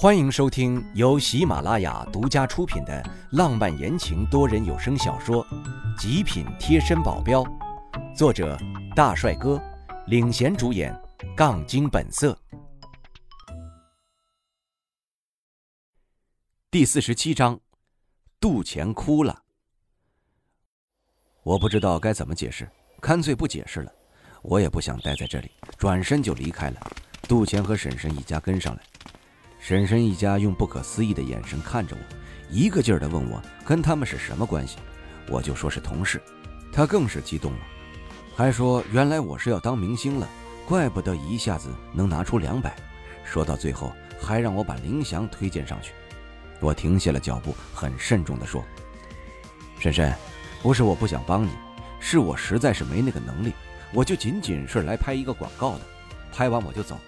欢迎收听由喜马拉雅独家出品的浪漫言情多人有声小说《极品贴身保镖》，作者大帅哥领衔主演，杠精本色。第四十七章，杜钱哭了。我不知道该怎么解释，干脆不解释了。我也不想待在这里，转身就离开了。杜钱和婶婶一家跟上来。婶婶一家用不可思议的眼神看着我，一个劲儿地问我跟他们是什么关系，我就说是同事。他更是激动了，还说原来我是要当明星了，怪不得一下子能拿出两百。说到最后，还让我把林祥推荐上去。我停下了脚步，很慎重地说：“婶婶，不是我不想帮你，是我实在是没那个能力，我就仅仅是来拍一个广告的，拍完我就走。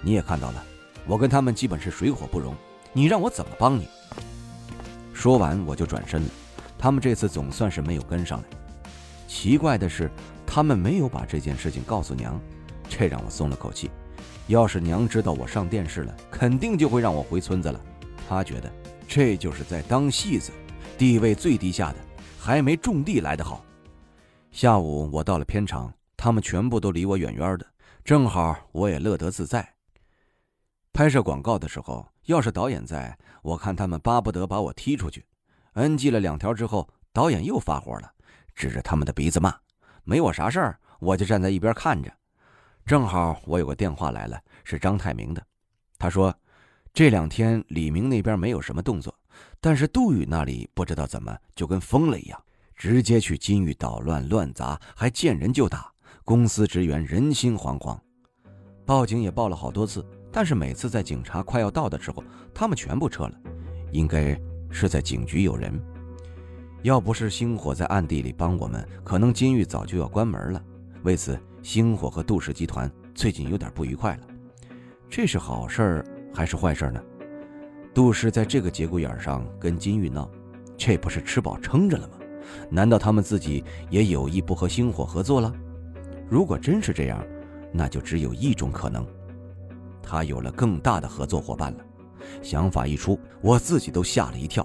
你也看到了。”我跟他们基本是水火不容，你让我怎么帮你？说完我就转身了。他们这次总算是没有跟上来。奇怪的是，他们没有把这件事情告诉娘，这让我松了口气。要是娘知道我上电视了，肯定就会让我回村子了。她觉得这就是在当戏子，地位最低下的，还没种地来得好。下午我到了片场，他们全部都离我远远的，正好我也乐得自在。拍摄广告的时候，要是导演在，我看他们巴不得把我踢出去。NG 了两条之后，导演又发火了，指着他们的鼻子骂。没我啥事儿，我就站在一边看着。正好我有个电话来了，是张泰明的。他说，这两天李明那边没有什么动作，但是杜宇那里不知道怎么就跟疯了一样，直接去金域捣乱乱砸，还见人就打，公司职员人心惶惶，报警也报了好多次。但是每次在警察快要到的时候，他们全部撤了，应该是在警局有人。要不是星火在暗地里帮我们，可能金玉早就要关门了。为此，星火和杜氏集团最近有点不愉快了。这是好事还是坏事呢？杜氏在这个节骨眼上跟金玉闹，这不是吃饱撑着了吗？难道他们自己也有意不和星火合作了？如果真是这样，那就只有一种可能。他有了更大的合作伙伴了，想法一出，我自己都吓了一跳。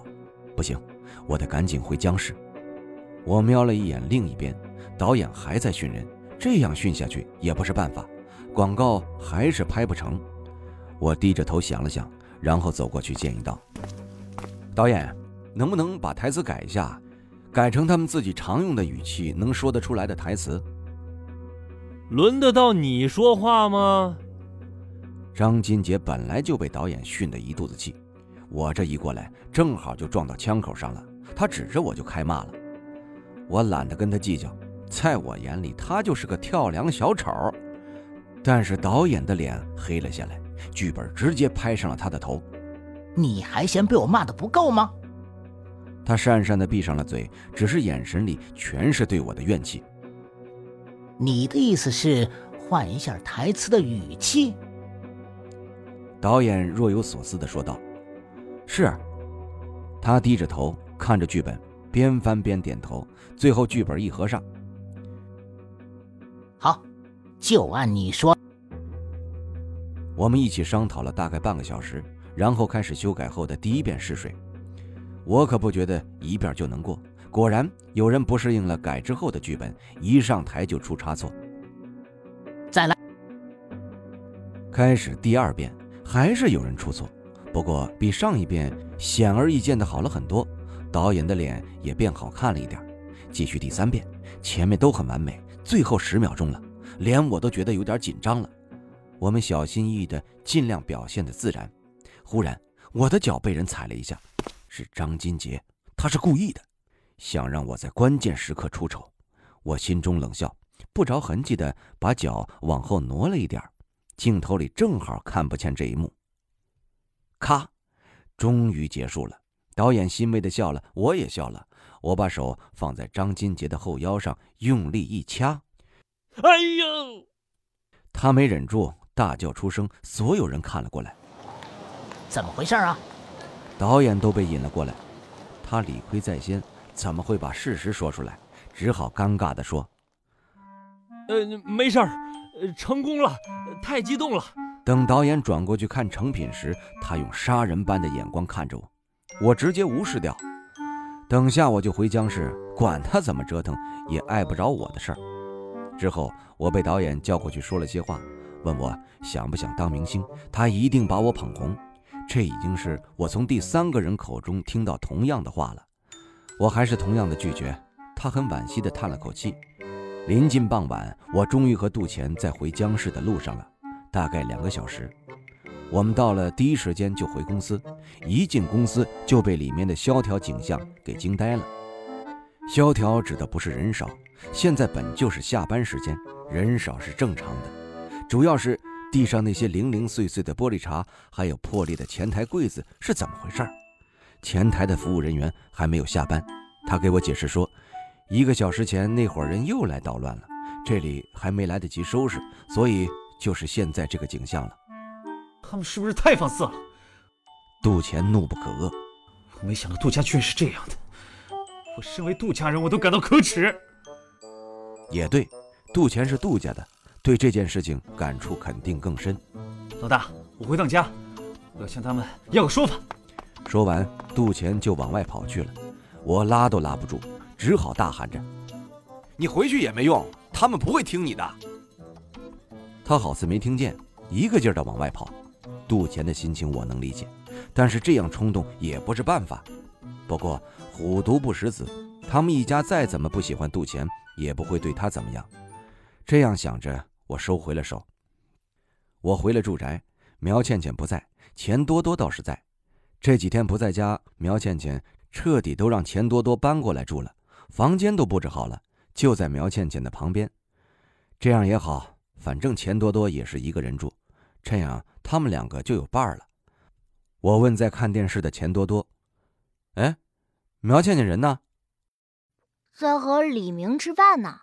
不行，我得赶紧回江市。我瞄了一眼另一边，导演还在训人，这样训下去也不是办法，广告还是拍不成。我低着头想了想，然后走过去建议道：“导演，能不能把台词改一下，改成他们自己常用的语气，能说得出来的台词？”轮得到你说话吗？张金杰本来就被导演训得一肚子气，我这一过来，正好就撞到枪口上了。他指着我就开骂了。我懒得跟他计较，在我眼里他就是个跳梁小丑。但是导演的脸黑了下来，剧本直接拍上了他的头。你还嫌被我骂的不够吗？他讪讪的闭上了嘴，只是眼神里全是对我的怨气。你的意思是换一下台词的语气？导演若有所思地说道：“是。”他低着头看着剧本，边翻边点头。最后剧本一合上，好，就按你说。我们一起商讨了大概半个小时，然后开始修改后的第一遍试水。我可不觉得一遍就能过，果然有人不适应了改之后的剧本，一上台就出差错。再来，开始第二遍。还是有人出错，不过比上一遍显而易见的好了很多，导演的脸也变好看了一点。继续第三遍，前面都很完美，最后十秒钟了，连我都觉得有点紧张了。我们小心翼翼的尽量表现的自然。忽然，我的脚被人踩了一下，是张金杰，他是故意的，想让我在关键时刻出丑。我心中冷笑，不着痕迹的把脚往后挪了一点。镜头里正好看不见这一幕。咔，终于结束了。导演欣慰的笑了，我也笑了。我把手放在张金杰的后腰上，用力一掐。哎呦！他没忍住，大叫出声。所有人看了过来。怎么回事啊？导演都被引了过来。他理亏在先，怎么会把事实说出来？只好尴尬的说：“呃，没事儿。”成功了，太激动了！等导演转过去看成品时，他用杀人般的眼光看着我，我直接无视掉。等下我就回江市，管他怎么折腾，也碍不着我的事儿。之后我被导演叫过去说了些话，问我想不想当明星，他一定把我捧红。这已经是我从第三个人口中听到同样的话了，我还是同样的拒绝。他很惋惜地叹了口气。临近傍晚，我终于和杜钱在回江市的路上了，大概两个小时。我们到了，第一时间就回公司。一进公司就被里面的萧条景象给惊呆了。萧条指的不是人少，现在本就是下班时间，人少是正常的。主要是地上那些零零碎碎的玻璃碴，还有破裂的前台柜子是怎么回事？前台的服务人员还没有下班，他给我解释说。一个小时前，那伙人又来捣乱了，这里还没来得及收拾，所以就是现在这个景象了。他们是不是太放肆了？杜钱怒不可遏。没想到杜家居然是这样的，我身为杜家人，我都感到可耻。也对，杜钱是杜家的，对这件事情感触肯定更深。老大，我回趟家，我要向他们要个说法。说完，杜钱就往外跑去了，我拉都拉不住。只好大喊着：“你回去也没用，他们不会听你的。”他好似没听见，一个劲儿的往外跑。杜钱的心情我能理解，但是这样冲动也不是办法。不过虎毒不食子，他们一家再怎么不喜欢杜钱，也不会对他怎么样。这样想着，我收回了手。我回了住宅，苗倩倩不在，钱多多倒是在。这几天不在家，苗倩倩彻底都让钱多多搬过来住了。房间都布置好了，就在苗倩倩的旁边。这样也好，反正钱多多也是一个人住，这样他们两个就有伴儿了。我问在看电视的钱多多：“哎，苗倩倩人呢？”“在和李明吃饭呢。”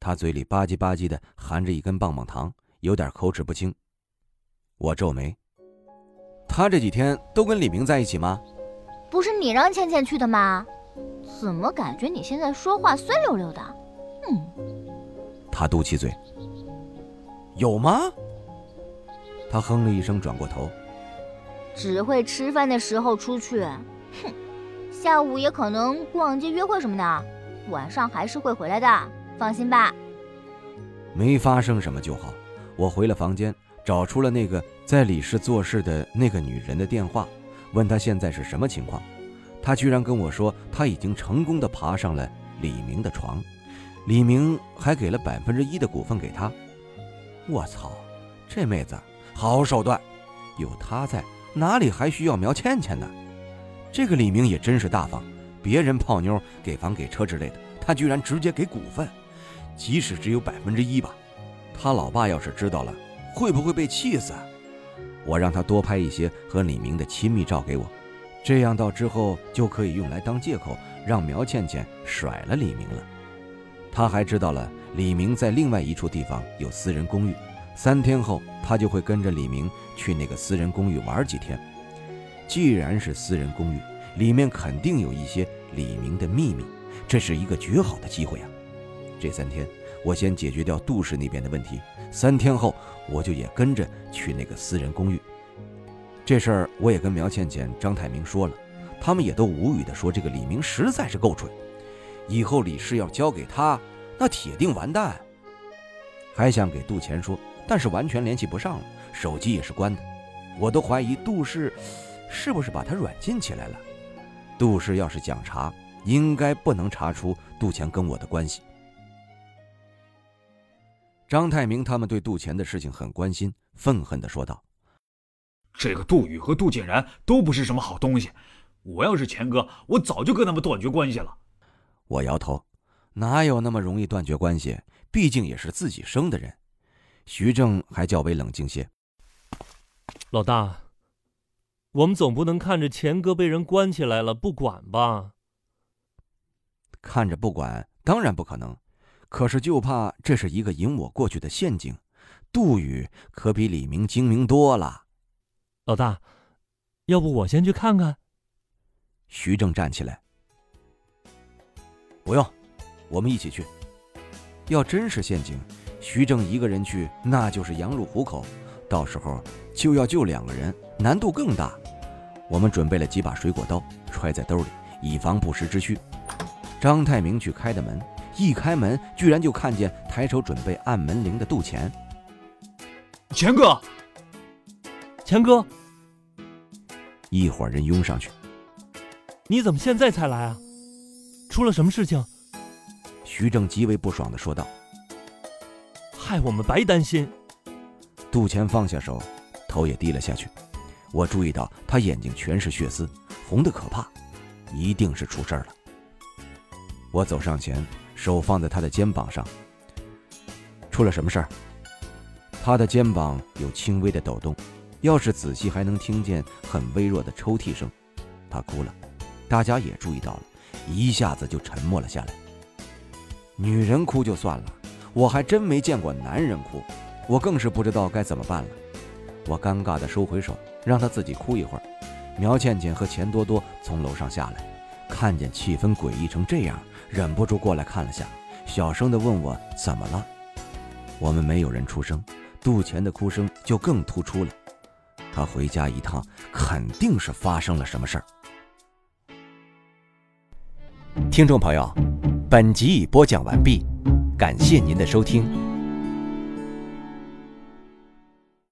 他嘴里吧唧吧唧的含着一根棒棒糖，有点口齿不清。我皱眉：“他这几天都跟李明在一起吗？”“不是你让倩倩去的吗？”怎么感觉你现在说话酸溜溜的？嗯，他嘟起嘴。有吗？他哼了一声，转过头。只会吃饭的时候出去，哼，下午也可能逛街约会什么的，晚上还是会回来的，放心吧。没发生什么就好。我回了房间，找出了那个在李氏做事的那个女人的电话，问她现在是什么情况。他居然跟我说，他已经成功的爬上了李明的床，李明还给了百分之一的股份给他。我操，这妹子好手段！有他在，哪里还需要苗倩倩呢？这个李明也真是大方，别人泡妞、给房、给车之类的，他居然直接给股份，即使只有百分之一吧。他老爸要是知道了，会不会被气死？我让他多拍一些和李明的亲密照给我。这样到之后就可以用来当借口，让苗倩倩甩了李明了。他还知道了李明在另外一处地方有私人公寓，三天后他就会跟着李明去那个私人公寓玩几天。既然是私人公寓，里面肯定有一些李明的秘密，这是一个绝好的机会啊！这三天我先解决掉杜氏那边的问题，三天后我就也跟着去那个私人公寓。这事儿我也跟苗倩倩、张太明说了，他们也都无语的说：“这个李明实在是够蠢，以后李氏要交给他，那铁定完蛋。”还想给杜钱说，但是完全联系不上了，手机也是关的。我都怀疑杜氏是不是把他软禁起来了。杜氏要是想查，应该不能查出杜钱跟我的关系。张太明他们对杜钱的事情很关心，愤恨的说道。这个杜宇和杜建然都不是什么好东西，我要是钱哥，我早就跟他们断绝关系了。我摇头，哪有那么容易断绝关系？毕竟也是自己生的人。徐正还较为冷静些。老大，我们总不能看着钱哥被人关起来了不管吧？看着不管，当然不可能。可是就怕这是一个引我过去的陷阱。杜宇可比李明精明多了。老大，要不我先去看看？徐正站起来，不用，我们一起去。要真是陷阱，徐正一个人去那就是羊入虎口。到时候就要救两个人，难度更大。我们准备了几把水果刀，揣在兜里，以防不时之需。张太明去开的门，一开门，居然就看见抬手准备按门铃的杜钱。钱哥，钱哥，一伙人拥上去。你怎么现在才来啊？出了什么事情？徐正极为不爽的说道。害我们白担心。杜钱放下手，头也低了下去。我注意到他眼睛全是血丝，红的可怕，一定是出事了。我走上前，手放在他的肩膀上。出了什么事儿？他的肩膀有轻微的抖动，要是仔细还能听见很微弱的抽泣声。他哭了，大家也注意到了，一下子就沉默了下来。女人哭就算了，我还真没见过男人哭，我更是不知道该怎么办了。我尴尬地收回手，让他自己哭一会儿。苗倩倩和钱多多从楼上下来，看见气氛诡异成这样，忍不住过来看了下，小声地问我怎么了。我们没有人出声，杜钱的哭声就更突出了。他回家一趟，肯定是发生了什么事儿。听众朋友，本集已播讲完毕，感谢您的收听。